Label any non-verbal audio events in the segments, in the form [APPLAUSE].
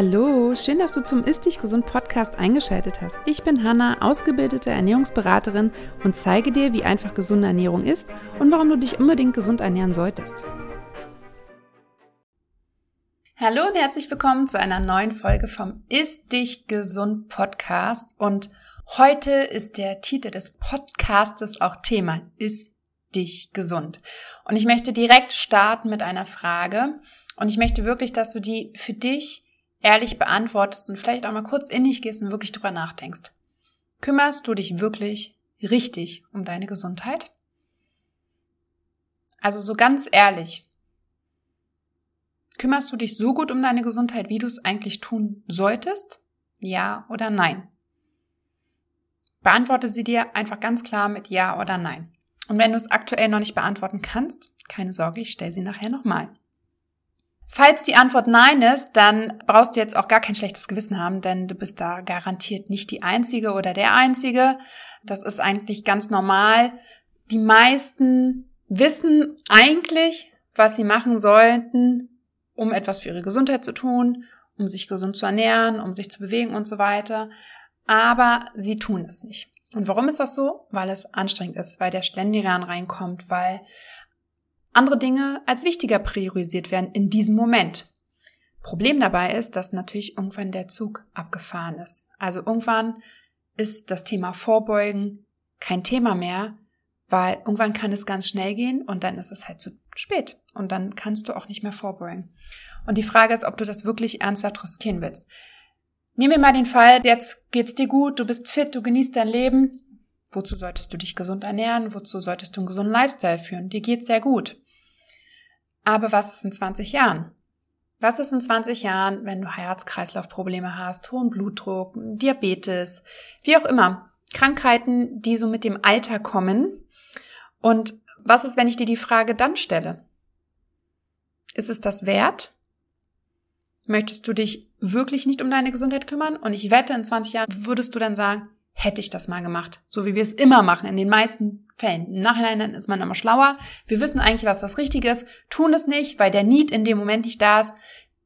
Hallo, schön, dass du zum Ist Dich Gesund Podcast eingeschaltet hast. Ich bin Hanna, ausgebildete Ernährungsberaterin und zeige dir, wie einfach gesunde Ernährung ist und warum du dich unbedingt gesund ernähren solltest. Hallo und herzlich willkommen zu einer neuen Folge vom Ist Dich Gesund Podcast. Und heute ist der Titel des Podcastes auch Thema Ist Dich Gesund. Und ich möchte direkt starten mit einer Frage. Und ich möchte wirklich, dass du die für dich ehrlich beantwortest und vielleicht auch mal kurz in dich gehst und wirklich drüber nachdenkst. Kümmerst du dich wirklich richtig um deine Gesundheit? Also so ganz ehrlich. Kümmerst du dich so gut um deine Gesundheit, wie du es eigentlich tun solltest? Ja oder nein? Beantworte sie dir einfach ganz klar mit Ja oder Nein. Und wenn du es aktuell noch nicht beantworten kannst, keine Sorge, ich stelle sie nachher nochmal. Falls die Antwort Nein ist, dann brauchst du jetzt auch gar kein schlechtes Gewissen haben, denn du bist da garantiert nicht die Einzige oder der Einzige. Das ist eigentlich ganz normal. Die meisten wissen eigentlich, was sie machen sollten, um etwas für ihre Gesundheit zu tun, um sich gesund zu ernähren, um sich zu bewegen und so weiter. Aber sie tun es nicht. Und warum ist das so? Weil es anstrengend ist, weil der Schlendiran reinkommt, weil andere Dinge als wichtiger priorisiert werden in diesem Moment. Problem dabei ist, dass natürlich irgendwann der Zug abgefahren ist. Also irgendwann ist das Thema Vorbeugen kein Thema mehr, weil irgendwann kann es ganz schnell gehen und dann ist es halt zu spät und dann kannst du auch nicht mehr vorbeugen. Und die Frage ist, ob du das wirklich ernsthaft riskieren willst. Nehmen wir mal den Fall, jetzt geht's dir gut, du bist fit, du genießt dein Leben Wozu solltest du dich gesund ernähren? Wozu solltest du einen gesunden Lifestyle führen? Dir geht's sehr gut. Aber was ist in 20 Jahren? Was ist in 20 Jahren, wenn du Herz-Kreislauf-Probleme hast, hohen Blutdruck, Diabetes, wie auch immer? Krankheiten, die so mit dem Alter kommen. Und was ist, wenn ich dir die Frage dann stelle? Ist es das wert? Möchtest du dich wirklich nicht um deine Gesundheit kümmern? Und ich wette, in 20 Jahren würdest du dann sagen, hätte ich das mal gemacht. So wie wir es immer machen, in den meisten Fällen. Im Nachhinein ist man immer schlauer. Wir wissen eigentlich, was das Richtige ist, tun es nicht, weil der Need in dem Moment nicht da ist.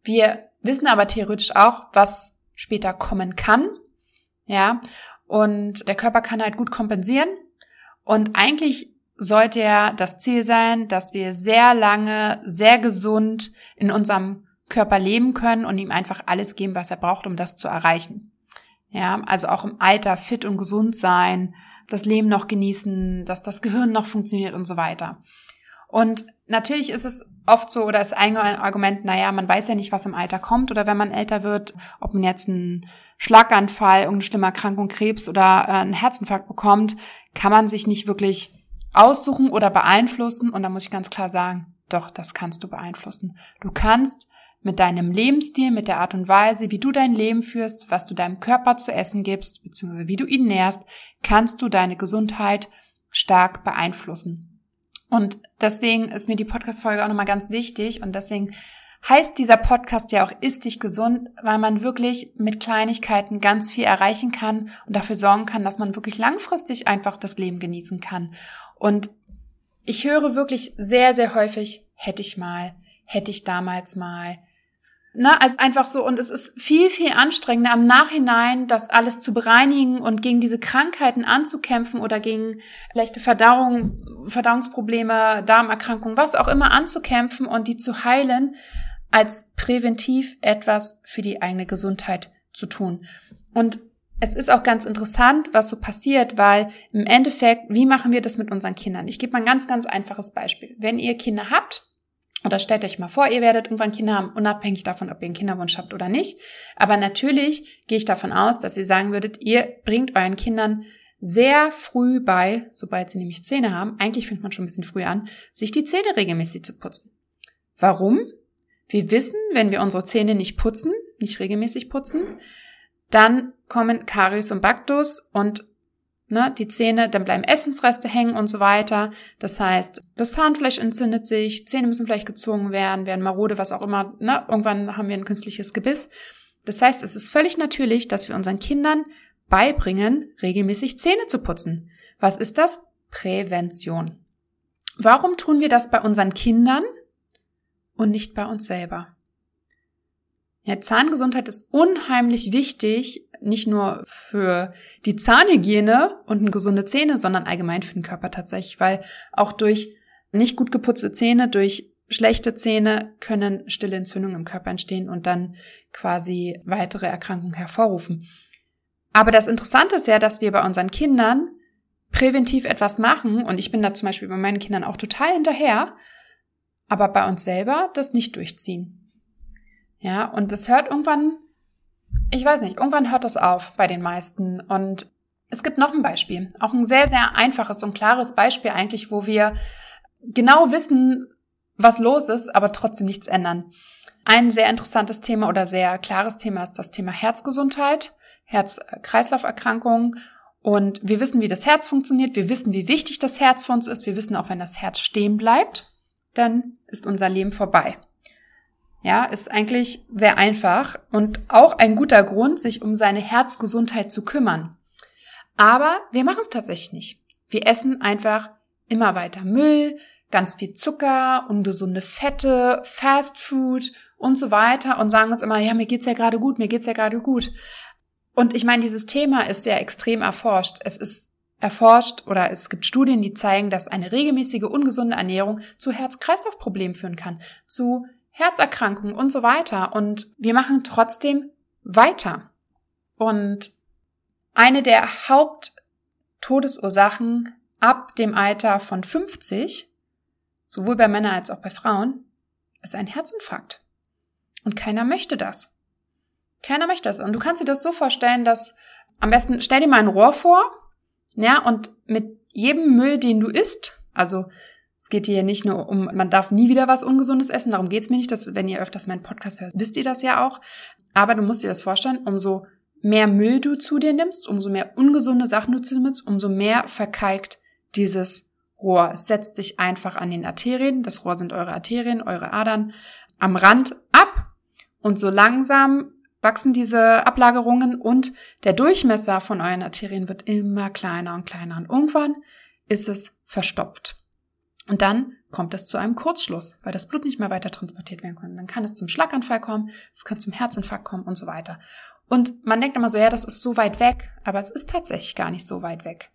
Wir wissen aber theoretisch auch, was später kommen kann. Ja. Und der Körper kann halt gut kompensieren. Und eigentlich sollte ja das Ziel sein, dass wir sehr lange, sehr gesund in unserem Körper leben können und ihm einfach alles geben, was er braucht, um das zu erreichen. Ja, also auch im Alter fit und gesund sein, das Leben noch genießen, dass das Gehirn noch funktioniert und so weiter. Und natürlich ist es oft so oder ist ein Argument, naja, man weiß ja nicht, was im Alter kommt oder wenn man älter wird, ob man jetzt einen Schlaganfall, irgendeine schlimme Erkrankung, Krebs oder äh, einen Herzinfarkt bekommt, kann man sich nicht wirklich aussuchen oder beeinflussen. Und da muss ich ganz klar sagen, doch, das kannst du beeinflussen. Du kannst mit deinem Lebensstil, mit der Art und Weise, wie du dein Leben führst, was du deinem Körper zu essen gibst, beziehungsweise wie du ihn nährst, kannst du deine Gesundheit stark beeinflussen. Und deswegen ist mir die Podcast-Folge auch nochmal ganz wichtig und deswegen heißt dieser Podcast ja auch Ist dich gesund, weil man wirklich mit Kleinigkeiten ganz viel erreichen kann und dafür sorgen kann, dass man wirklich langfristig einfach das Leben genießen kann. Und ich höre wirklich sehr, sehr häufig, hätte ich mal, hätte ich damals mal, Ne, also einfach so, und es ist viel, viel anstrengender am Nachhinein, das alles zu bereinigen und gegen diese Krankheiten anzukämpfen oder gegen leichte Verdauung, Verdauungsprobleme, Darmerkrankungen, was auch immer anzukämpfen und die zu heilen, als präventiv etwas für die eigene Gesundheit zu tun. Und es ist auch ganz interessant, was so passiert, weil im Endeffekt, wie machen wir das mit unseren Kindern? Ich gebe mal ein ganz, ganz einfaches Beispiel. Wenn ihr Kinder habt, oder stellt euch mal vor, ihr werdet irgendwann Kinder haben, unabhängig davon, ob ihr einen Kinderwunsch habt oder nicht. Aber natürlich gehe ich davon aus, dass ihr sagen würdet, ihr bringt euren Kindern sehr früh bei, sobald sie nämlich Zähne haben, eigentlich fängt man schon ein bisschen früh an, sich die Zähne regelmäßig zu putzen. Warum? Wir wissen, wenn wir unsere Zähne nicht putzen, nicht regelmäßig putzen, dann kommen Karies und Baktus und ne, die Zähne, dann bleiben Essensreste hängen und so weiter. Das heißt, das Zahnfleisch entzündet sich, Zähne müssen vielleicht gezogen werden, werden marode, was auch immer. Ne, irgendwann haben wir ein künstliches Gebiss. Das heißt, es ist völlig natürlich, dass wir unseren Kindern beibringen, regelmäßig Zähne zu putzen. Was ist das? Prävention. Warum tun wir das bei unseren Kindern und nicht bei uns selber? Ja, Zahngesundheit ist unheimlich wichtig, nicht nur für die Zahnhygiene und gesunde Zähne, sondern allgemein für den Körper tatsächlich, weil auch durch nicht gut geputzte Zähne, durch schlechte Zähne können stille Entzündungen im Körper entstehen und dann quasi weitere Erkrankungen hervorrufen. Aber das Interessante ist ja, dass wir bei unseren Kindern präventiv etwas machen und ich bin da zum Beispiel bei meinen Kindern auch total hinterher, aber bei uns selber das nicht durchziehen. Ja, und das hört irgendwann, ich weiß nicht, irgendwann hört das auf bei den meisten und es gibt noch ein Beispiel, auch ein sehr, sehr einfaches und klares Beispiel eigentlich, wo wir genau wissen, was los ist, aber trotzdem nichts ändern. Ein sehr interessantes Thema oder sehr klares Thema ist das Thema Herzgesundheit, Herz-Kreislauf-Erkrankungen. Und wir wissen, wie das Herz funktioniert. Wir wissen, wie wichtig das Herz für uns ist. Wir wissen auch, wenn das Herz stehen bleibt, dann ist unser Leben vorbei. Ja, ist eigentlich sehr einfach und auch ein guter Grund, sich um seine Herzgesundheit zu kümmern. Aber wir machen es tatsächlich nicht. Wir essen einfach immer weiter Müll, ganz viel Zucker, ungesunde Fette, Fast Food und so weiter und sagen uns immer, ja, mir geht's ja gerade gut, mir geht's ja gerade gut. Und ich meine, dieses Thema ist sehr extrem erforscht. Es ist erforscht oder es gibt Studien, die zeigen, dass eine regelmäßige ungesunde Ernährung zu Herz-Kreislauf-Problemen führen kann, zu Herzerkrankungen und so weiter. Und wir machen trotzdem weiter. Und eine der Haupttodesursachen ab dem Alter von 50 sowohl bei Männern als auch bei Frauen, ist ein Herzinfarkt. Und keiner möchte das. Keiner möchte das. Und du kannst dir das so vorstellen, dass am besten stell dir mal ein Rohr vor, ja, und mit jedem Müll, den du isst, also geht hier nicht nur um, man darf nie wieder was Ungesundes essen, darum geht's mir nicht, dass, wenn ihr öfters meinen Podcast hört, wisst ihr das ja auch. Aber du musst dir das vorstellen, umso mehr Müll du zu dir nimmst, umso mehr ungesunde Sachen du zu dir nimmst, umso mehr verkalkt dieses Rohr. Es setzt sich einfach an den Arterien, das Rohr sind eure Arterien, eure Adern, am Rand ab und so langsam wachsen diese Ablagerungen und der Durchmesser von euren Arterien wird immer kleiner und kleiner und irgendwann ist es verstopft. Und dann kommt es zu einem Kurzschluss, weil das Blut nicht mehr weiter transportiert werden kann. Dann kann es zum Schlaganfall kommen, es kann zum Herzinfarkt kommen und so weiter. Und man denkt immer so, ja, das ist so weit weg, aber es ist tatsächlich gar nicht so weit weg.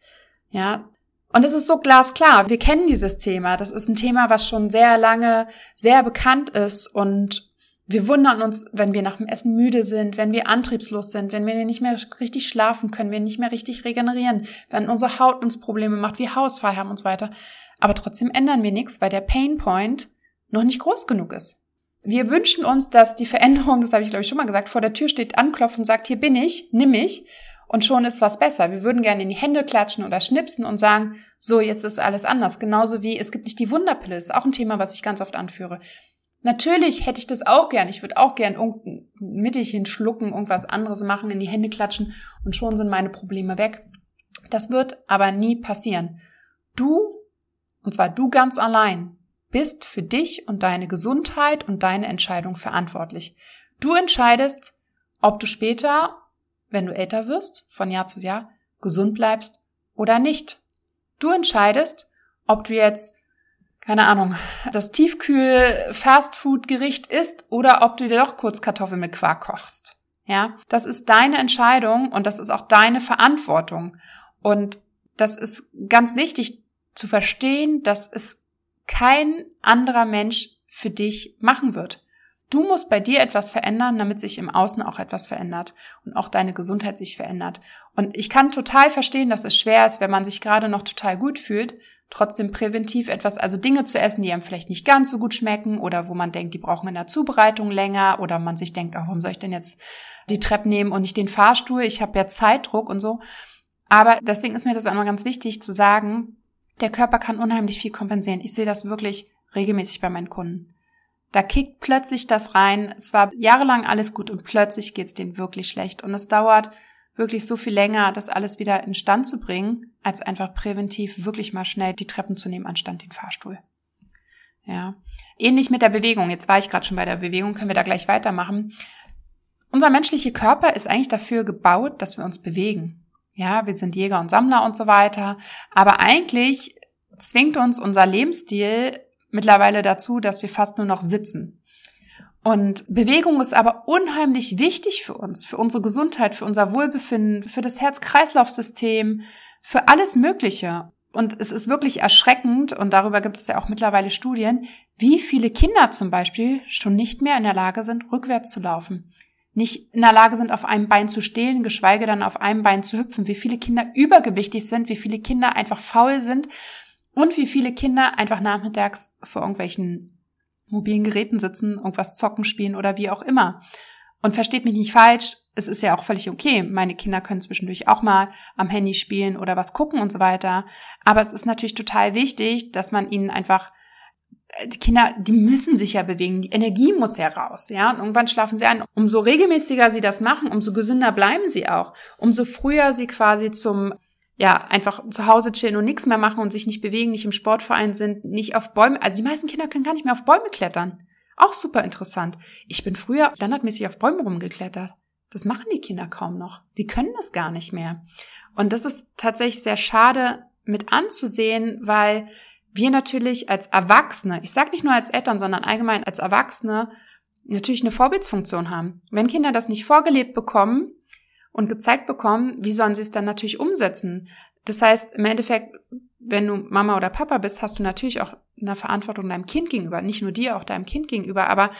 Ja, und es ist so glasklar. Wir kennen dieses Thema. Das ist ein Thema, was schon sehr lange sehr bekannt ist und wir wundern uns, wenn wir nach dem Essen müde sind, wenn wir antriebslos sind, wenn wir nicht mehr richtig schlafen können, wir nicht mehr richtig regenerieren, wenn unsere Haut uns Probleme macht, wie Hausfall haben und so weiter. Aber trotzdem ändern wir nichts, weil der Pain Point noch nicht groß genug ist. Wir wünschen uns, dass die Veränderung, das habe ich glaube ich schon mal gesagt, vor der Tür steht, anklopft und sagt, hier bin ich, nimm mich und schon ist was besser. Wir würden gerne in die Hände klatschen oder schnipsen und sagen, so, jetzt ist alles anders. Genauso wie es gibt nicht die Wunderpille, ist auch ein Thema, was ich ganz oft anführe. Natürlich hätte ich das auch gern. Ich würde auch gern irgendein Mittelchen schlucken, irgendwas anderes machen, in die Hände klatschen und schon sind meine Probleme weg. Das wird aber nie passieren. Du, und zwar du ganz allein, bist für dich und deine Gesundheit und deine Entscheidung verantwortlich. Du entscheidest, ob du später wenn du älter wirst, von Jahr zu Jahr, gesund bleibst oder nicht. Du entscheidest, ob du jetzt, keine Ahnung, das Tiefkühl-Fastfood-Gericht isst oder ob du dir doch kurz Kartoffeln mit Quark kochst. Ja, das ist deine Entscheidung und das ist auch deine Verantwortung. Und das ist ganz wichtig zu verstehen, dass es kein anderer Mensch für dich machen wird. Du musst bei dir etwas verändern, damit sich im Außen auch etwas verändert und auch deine Gesundheit sich verändert. Und ich kann total verstehen, dass es schwer ist, wenn man sich gerade noch total gut fühlt, trotzdem präventiv etwas, also Dinge zu essen, die einem vielleicht nicht ganz so gut schmecken oder wo man denkt, die brauchen in der Zubereitung länger oder man sich denkt, oh, warum soll ich denn jetzt die Treppe nehmen und nicht den Fahrstuhl? Ich habe ja Zeitdruck und so. Aber deswegen ist mir das immer ganz wichtig zu sagen, der Körper kann unheimlich viel kompensieren. Ich sehe das wirklich regelmäßig bei meinen Kunden. Da kickt plötzlich das rein. Es war jahrelang alles gut und plötzlich geht's denen wirklich schlecht. Und es dauert wirklich so viel länger, das alles wieder in Stand zu bringen, als einfach präventiv wirklich mal schnell die Treppen zu nehmen, anstatt den Fahrstuhl. Ja. Ähnlich mit der Bewegung. Jetzt war ich gerade schon bei der Bewegung, können wir da gleich weitermachen. Unser menschlicher Körper ist eigentlich dafür gebaut, dass wir uns bewegen. Ja, wir sind Jäger und Sammler und so weiter. Aber eigentlich zwingt uns unser Lebensstil mittlerweile dazu, dass wir fast nur noch sitzen. Und Bewegung ist aber unheimlich wichtig für uns, für unsere Gesundheit, für unser Wohlbefinden, für das Herz-Kreislauf-System, für alles Mögliche. Und es ist wirklich erschreckend, und darüber gibt es ja auch mittlerweile Studien, wie viele Kinder zum Beispiel schon nicht mehr in der Lage sind, rückwärts zu laufen. Nicht in der Lage sind, auf einem Bein zu stehen, geschweige denn auf einem Bein zu hüpfen. Wie viele Kinder übergewichtig sind, wie viele Kinder einfach faul sind und wie viele Kinder einfach nachmittags vor irgendwelchen mobilen Geräten sitzen, irgendwas zocken, spielen oder wie auch immer. Und versteht mich nicht falsch, es ist ja auch völlig okay. Meine Kinder können zwischendurch auch mal am Handy spielen oder was gucken und so weiter. Aber es ist natürlich total wichtig, dass man ihnen einfach die Kinder, die müssen sich ja bewegen, die Energie muss ja raus, ja. Und irgendwann schlafen sie ein. Umso regelmäßiger sie das machen, umso gesünder bleiben sie auch. Umso früher sie quasi zum ja, einfach zu Hause chillen und nichts mehr machen und sich nicht bewegen, nicht im Sportverein sind, nicht auf Bäume. Also die meisten Kinder können gar nicht mehr auf Bäume klettern. Auch super interessant. Ich bin früher standardmäßig auf Bäume rumgeklettert. Das machen die Kinder kaum noch. Die können das gar nicht mehr. Und das ist tatsächlich sehr schade mit anzusehen, weil wir natürlich als Erwachsene, ich sage nicht nur als Eltern, sondern allgemein als Erwachsene, natürlich eine Vorbildsfunktion haben. Wenn Kinder das nicht vorgelebt bekommen, und gezeigt bekommen, wie sollen sie es dann natürlich umsetzen. Das heißt, im Endeffekt, wenn du Mama oder Papa bist, hast du natürlich auch eine Verantwortung deinem Kind gegenüber, nicht nur dir, auch deinem Kind gegenüber, aber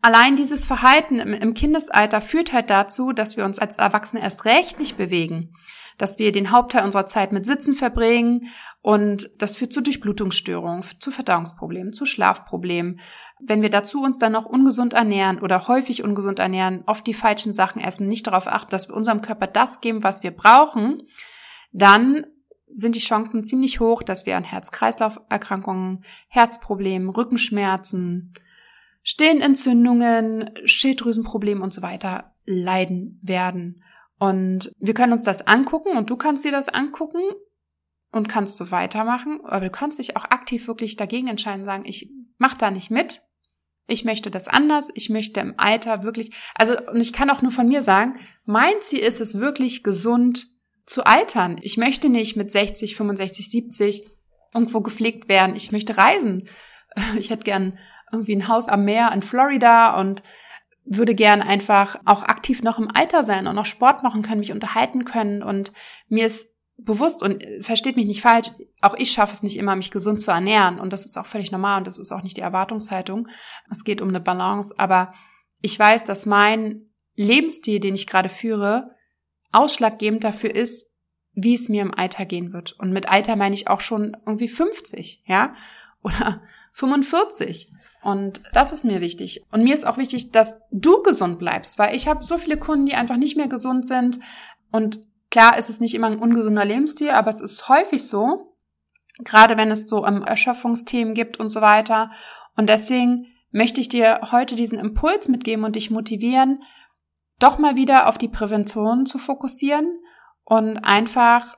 allein dieses Verhalten im, Kindesalter führt halt dazu, dass wir uns als Erwachsene erst recht nicht bewegen, dass wir den Hauptteil unserer Zeit mit Sitzen verbringen und das führt zu Durchblutungsstörungen, zu Verdauungsproblemen, zu Schlafproblemen, wenn wir dazu uns dann noch ungesund ernähren oder häufig ungesund ernähren, oft die falschen Sachen essen, nicht darauf achten, dass wir unserem Körper das geben, was wir brauchen, dann sind die Chancen ziemlich hoch, dass wir an Herz-Kreislauf-Erkrankungen, Herzproblemen, Rückenschmerzen, Stillenentzündungen, Schilddrüsenproblemen und so weiter leiden werden. Und wir können uns das angucken und du kannst dir das angucken und kannst so weitermachen, aber du kannst dich auch aktiv wirklich dagegen entscheiden, sagen, ich mach da nicht mit, ich möchte das anders, ich möchte im Alter wirklich, also und ich kann auch nur von mir sagen, mein Ziel ist es wirklich gesund zu altern. Ich möchte nicht mit 60, 65, 70 irgendwo gepflegt werden. Ich möchte reisen. [LAUGHS] Ich hätte gern irgendwie ein Haus am Meer in Florida und würde gern einfach auch aktiv noch im Alter sein und noch Sport machen können, mich unterhalten können und mir ist bewusst und äh, versteht mich nicht falsch, auch ich schaffe es nicht immer, mich gesund zu ernähren und das ist auch völlig normal und das ist auch nicht die Erwartungshaltung. Es geht um eine Balance, aber ich weiß, dass mein Lebensstil, den ich gerade führe, ausschlaggebend dafür ist, wie es mir im Alter gehen wird. Und mit Alter meine ich auch schon irgendwie 50, ja, oder 45. Und das ist mir wichtig. Und mir ist auch wichtig, dass du gesund bleibst, weil ich habe so viele Kunden, die einfach nicht mehr gesund sind. Und Klar ist es nicht immer ein ungesunder Lebensstil, aber es ist häufig so, gerade wenn es so um Erschöpfungsthemen gibt und so weiter. Und deswegen möchte ich dir heute diesen Impuls mitgeben und dich motivieren, doch mal wieder auf die Prävention zu fokussieren und einfach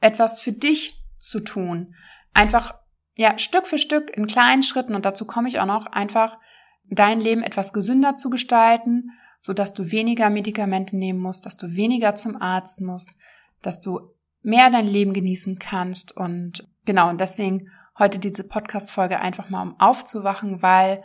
etwas für dich zu tun. Einfach, ja, Stück für Stück in kleinen Schritten, und dazu komme ich auch noch, einfach dein Leben etwas gesünder zu gestalten so dass du weniger Medikamente nehmen musst, dass du weniger zum Arzt musst, dass du mehr dein Leben genießen kannst und genau, und deswegen heute diese Podcast-Folge einfach mal um aufzuwachen, weil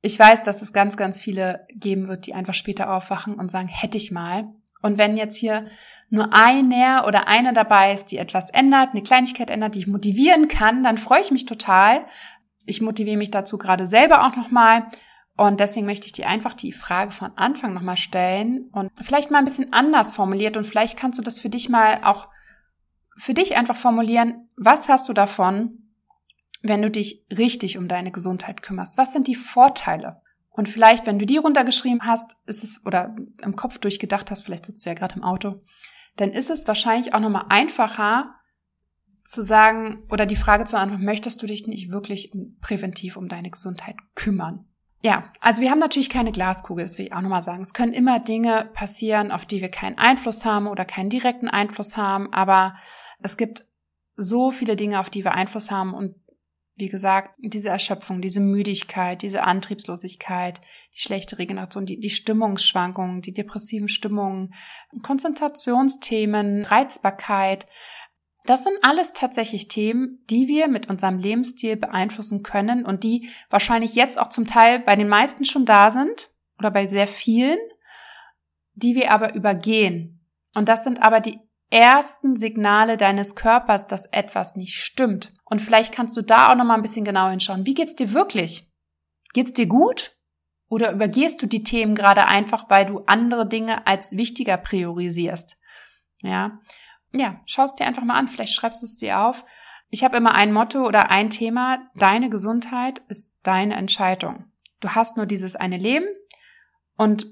ich weiß, dass es ganz, ganz viele geben wird, die einfach später aufwachen und sagen, hätte ich mal. Und wenn jetzt hier nur einer oder eine dabei ist, die etwas ändert, eine Kleinigkeit ändert, die ich motivieren kann, dann freue ich mich total. Ich motiviere mich dazu gerade selber auch nochmal und deswegen möchte ich dir einfach die Frage von Anfang nochmal stellen und vielleicht mal ein bisschen anders formuliert und vielleicht kannst du das für dich mal auch für dich einfach formulieren. Was hast du davon, wenn du dich richtig um deine Gesundheit kümmerst? Was sind die Vorteile? Und vielleicht, wenn du die runtergeschrieben hast, ist es oder im Kopf durchgedacht hast, vielleicht sitzt du ja gerade im Auto, dann ist es wahrscheinlich auch nochmal einfacher zu sagen oder die Frage zu antworten, möchtest du dich nicht wirklich präventiv um deine Gesundheit kümmern? Ja, also wir haben natürlich keine Glaskugel, das will ich auch nochmal sagen. Es können immer Dinge passieren, auf die wir keinen Einfluss haben oder keinen direkten Einfluss haben, aber es gibt so viele Dinge, auf die wir Einfluss haben und wie gesagt, diese Erschöpfung, diese Müdigkeit, diese Antriebslosigkeit, die schlechte Regeneration, die, die Stimmungsschwankungen, die depressiven Stimmungen, Konzentrationsthemen, Reizbarkeit, Das sind alles tatsächlich Themen, die wir mit unserem Lebensstil beeinflussen können und die wahrscheinlich jetzt auch zum Teil bei den meisten schon da sind oder bei sehr vielen, die wir aber übergehen. Und das sind aber die ersten Signale deines Körpers, dass etwas nicht stimmt. Und vielleicht kannst du da auch noch mal ein bisschen genauer hinschauen. Wie geht's dir wirklich? Geht's dir gut? Oder übergehst du die Themen gerade einfach, weil du andere Dinge als wichtiger priorisierst? Ja. Ja, schaust dir einfach mal an. Vielleicht schreibst du es dir auf. Ich habe immer ein Motto oder ein Thema. Deine Gesundheit ist deine Entscheidung. Du hast nur dieses eine Leben und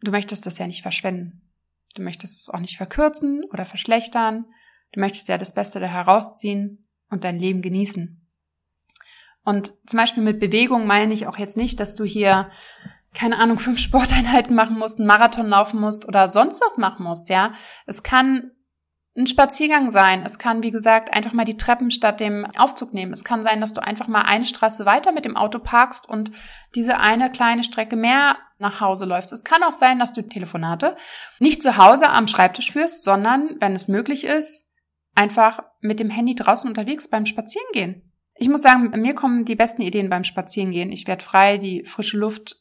du möchtest das ja nicht verschwenden. Du möchtest es auch nicht verkürzen oder verschlechtern. Du möchtest ja das Beste da herausziehen und dein Leben genießen. Und zum Beispiel mit Bewegung meine ich auch jetzt nicht, dass du hier, keine Ahnung, fünf [LAUGHS] Sporteinheiten machen musst, einen Marathon laufen musst oder sonst was machen musst, ja. Es kann ein Spaziergang sein. Es kann, wie gesagt, einfach mal die Treppen statt dem Aufzug nehmen. Es kann sein, dass du einfach mal eine Straße weiter mit dem Auto parkst und diese eine kleine Strecke mehr nach Hause läufst. Es kann auch sein, dass du Telefonate nicht zu Hause am Schreibtisch führst, sondern, wenn es möglich ist, einfach mit dem Handy draußen unterwegs beim Spazierengehen. Ich muss sagen, mir kommen die besten Ideen beim Spazierengehen. Ich werde frei, die frische Luft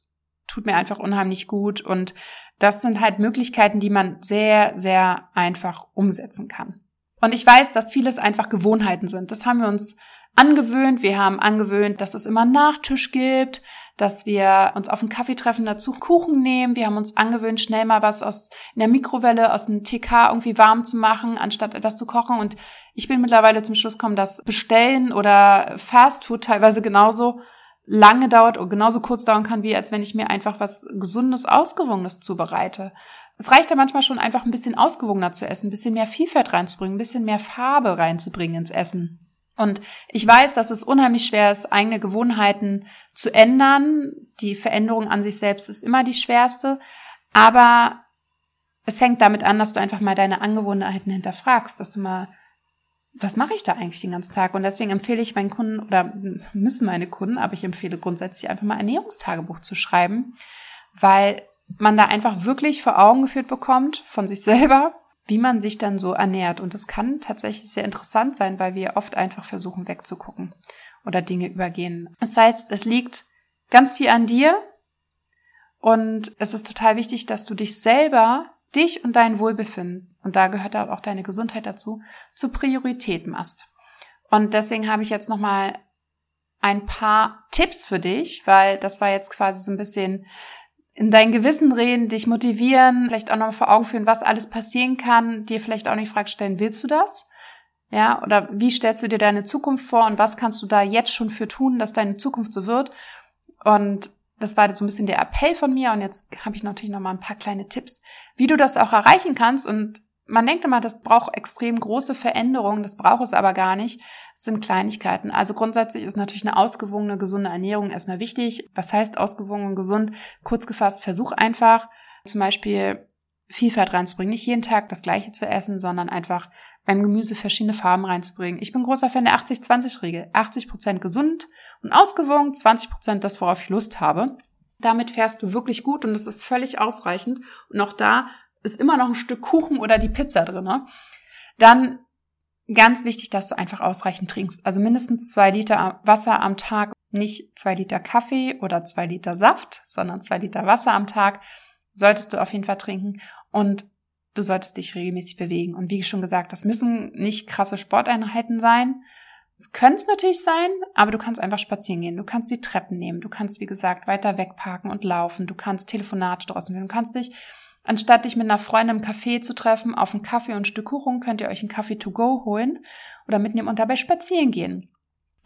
tut mir einfach unheimlich gut und das sind halt Möglichkeiten, die man sehr, sehr einfach umsetzen kann. Und ich weiß, dass vieles einfach Gewohnheiten sind. Das haben wir uns angewöhnt. Wir haben angewöhnt, dass es immer Nachtisch gibt, dass wir uns auf einen Kaffee treffen, dazu Kuchen nehmen. Wir haben uns angewöhnt, schnell mal was aus in der Mikrowelle, aus dem TK irgendwie warm zu machen, anstatt etwas zu kochen. Und ich bin mittlerweile zum Schluss gekommen, dass Bestellen oder Fastfood teilweise genauso lange dauert und genauso kurz dauern kann, wie als wenn ich mir einfach was Gesundes, Ausgewogenes zubereite. Es reicht ja manchmal schon einfach ein bisschen ausgewogener zu essen, ein bisschen mehr Vielfalt reinzubringen, ein bisschen mehr Farbe reinzubringen ins Essen. Und ich weiß, dass es unheimlich schwer ist, eigene Gewohnheiten zu ändern. Die Veränderung an sich selbst ist immer die schwerste. Aber es fängt damit an, dass du einfach mal deine Angewohnheiten hinterfragst, dass du mal was mache ich da eigentlich den ganzen Tag? Und deswegen empfehle ich meinen Kunden oder müssen meine Kunden, aber ich empfehle grundsätzlich einfach mal Ernährungstagebuch zu schreiben, weil man da einfach wirklich vor Augen geführt bekommt von sich selber, wie man sich dann so ernährt. Und das kann tatsächlich sehr interessant sein, weil wir oft einfach versuchen wegzugucken oder Dinge übergehen. Das heißt, es liegt ganz viel an dir und es ist total wichtig, dass du dich selber dich und dein Wohlbefinden, und da gehört auch deine Gesundheit dazu, zur Priorität machst. Und deswegen habe ich jetzt nochmal ein paar Tipps für dich, weil das war jetzt quasi so ein bisschen in dein Gewissen reden, dich motivieren, vielleicht auch noch vor Augen führen, was alles passieren kann, dir vielleicht auch nicht Frage stellen, willst du das? Ja, oder wie stellst du dir deine Zukunft vor und was kannst du da jetzt schon für tun, dass deine Zukunft so wird? Und das war so ein bisschen der Appell von mir und jetzt habe ich natürlich noch mal ein paar kleine Tipps, wie du das auch erreichen kannst und man denkt immer, das braucht extrem große Veränderungen, das braucht es aber gar nicht. Es sind Kleinigkeiten. Also grundsätzlich ist natürlich eine ausgewogene, gesunde Ernährung erstmal wichtig. Was heißt ausgewogen und gesund? Kurz gefasst, versuch einfach zum Beispiel Vielfalt reinzubringen. Nicht jeden Tag das Gleiche zu essen, sondern einfach beim Gemüse verschiedene Farben reinzubringen. Ich bin großer Fan der 80-20-Regel. 80 Prozent gesund und ausgewogen, 20 Prozent das, worauf ich Lust habe. Damit fährst du wirklich gut und das ist völlig ausreichend. Und auch da ist immer noch ein Stück Kuchen oder die Pizza drinne. Dann ganz wichtig, dass du einfach ausreichend trinkst. Also mindestens zwei Liter Wasser am Tag. Nicht zwei Liter Kaffee oder zwei Liter Saft, sondern zwei Liter Wasser am Tag solltest du auf jeden Fall trinken. Und du solltest dich regelmäßig bewegen. Und wie schon gesagt, das müssen nicht krasse Sporteinheiten sein. Es könnte es natürlich sein, aber du kannst einfach spazieren gehen. Du kannst die Treppen nehmen. Du kannst, wie gesagt, weiter wegparken und laufen. Du kannst Telefonate draußen führen. Du kannst dich, anstatt dich mit einer Freundin im Café zu treffen, auf einen Kaffee und ein Stück Kuchen, könnt ihr euch einen Kaffee to go holen oder mitnehmen und dabei spazieren gehen.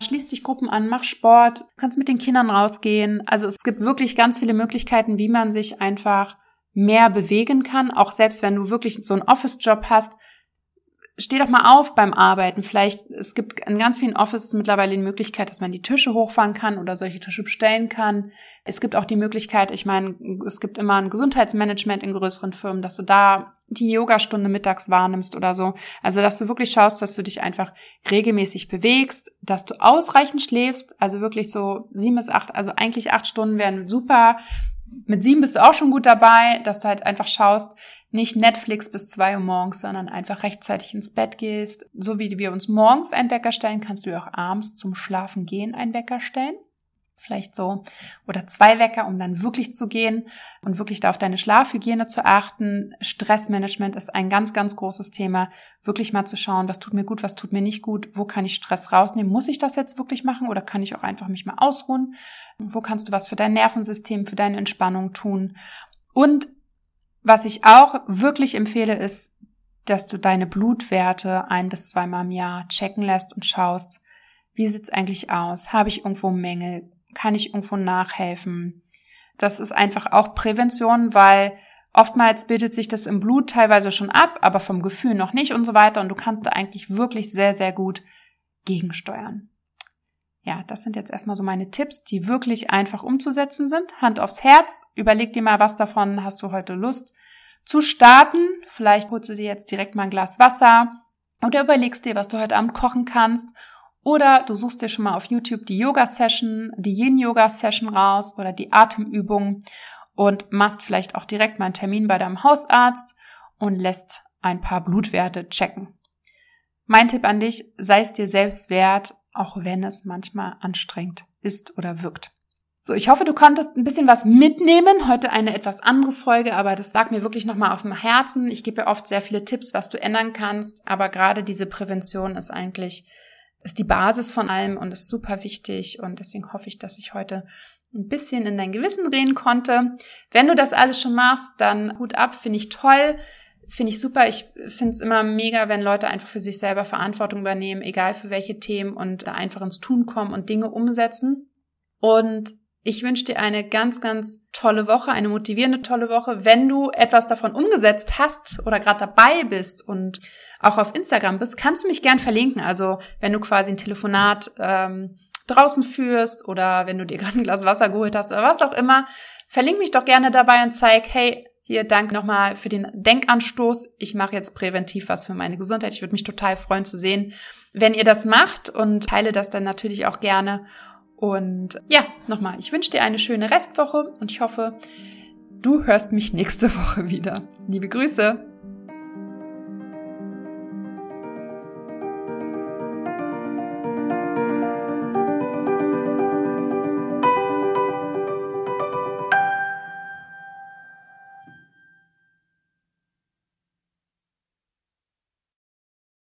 Schließ dich Gruppen an, mach Sport, kannst mit den Kindern rausgehen. Also es gibt wirklich ganz viele Möglichkeiten, wie man sich einfach mehr bewegen kann, auch selbst wenn du wirklich so einen Office-Job hast, steh doch mal auf beim Arbeiten. Vielleicht, es gibt in ganz vielen Offices mittlerweile die Möglichkeit, dass man die Tische hochfahren kann oder solche Tische bestellen kann. Es gibt auch die Möglichkeit, ich meine, es gibt immer ein Gesundheitsmanagement in größeren Firmen, dass du da die Yogastunde mittags wahrnimmst oder so. Also, dass du wirklich schaust, dass du dich einfach regelmäßig bewegst, dass du ausreichend schläfst, also wirklich so sieben bis acht, also eigentlich acht Stunden wären super mit sieben bist du auch schon gut dabei, dass du halt einfach schaust, nicht Netflix bis zwei Uhr morgens, sondern einfach rechtzeitig ins Bett gehst. So wie wir uns morgens einen Wecker stellen, kannst du auch abends zum Schlafen gehen einen Wecker stellen vielleicht so oder zwei Wecker, um dann wirklich zu gehen und wirklich da auf deine Schlafhygiene zu achten. Stressmanagement ist ein ganz, ganz großes Thema. Wirklich mal zu schauen, was tut mir gut, was tut mir nicht gut, wo kann ich Stress rausnehmen? Muss ich das jetzt wirklich machen oder kann ich auch einfach mich mal ausruhen? Wo kannst du was für dein Nervensystem, für deine Entspannung tun? Und was ich auch wirklich empfehle, ist, dass du deine Blutwerte ein bis zweimal im Jahr checken lässt und schaust, wie sieht's eigentlich aus? Habe ich irgendwo Mängel? Kann ich irgendwo nachhelfen? Das ist einfach auch Prävention, weil oftmals bildet sich das im Blut teilweise schon ab, aber vom Gefühl noch nicht und so weiter. Und du kannst da eigentlich wirklich sehr, sehr gut gegensteuern. Ja, das sind jetzt erstmal so meine Tipps, die wirklich einfach umzusetzen sind. Hand aufs Herz. Überleg dir mal, was davon hast du heute Lust zu starten. Vielleicht holst du dir jetzt direkt mal ein Glas Wasser oder überlegst dir, was du heute Abend kochen kannst oder du suchst dir schon mal auf YouTube die Yoga-Session, die Yin-Yoga-Session raus oder die Atemübung und machst vielleicht auch direkt mal einen Termin bei deinem Hausarzt und lässt ein paar Blutwerte checken. Mein Tipp an dich, sei es dir selbst wert, auch wenn es manchmal anstrengend ist oder wirkt. So, ich hoffe, du konntest ein bisschen was mitnehmen. Heute eine etwas andere Folge, aber das lag mir wirklich nochmal auf dem Herzen. Ich gebe ja oft sehr viele Tipps, was du ändern kannst, aber gerade diese Prävention ist eigentlich ist die Basis von allem und ist super wichtig. Und deswegen hoffe ich, dass ich heute ein bisschen in dein Gewissen drehen konnte. Wenn du das alles schon machst, dann Hut ab, finde ich toll. Finde ich super. Ich finde es immer mega, wenn Leute einfach für sich selber Verantwortung übernehmen, egal für welche Themen und einfach ins Tun kommen und Dinge umsetzen. Und ich wünsche dir eine ganz, ganz tolle Woche, eine motivierende tolle Woche. Wenn du etwas davon umgesetzt hast oder gerade dabei bist und auch auf Instagram bist, kannst du mich gern verlinken. Also wenn du quasi ein Telefonat ähm, draußen führst oder wenn du dir gerade ein Glas Wasser geholt hast oder was auch immer, verlink mich doch gerne dabei und zeig, hey, hier danke nochmal für den Denkanstoß. Ich mache jetzt präventiv was für meine Gesundheit. Ich würde mich total freuen zu sehen, wenn ihr das macht und teile das dann natürlich auch gerne. Und ja, nochmal, ich wünsche dir eine schöne Restwoche und ich hoffe, du hörst mich [LAUGHS] nächste Woche wieder. Liebe Grüße!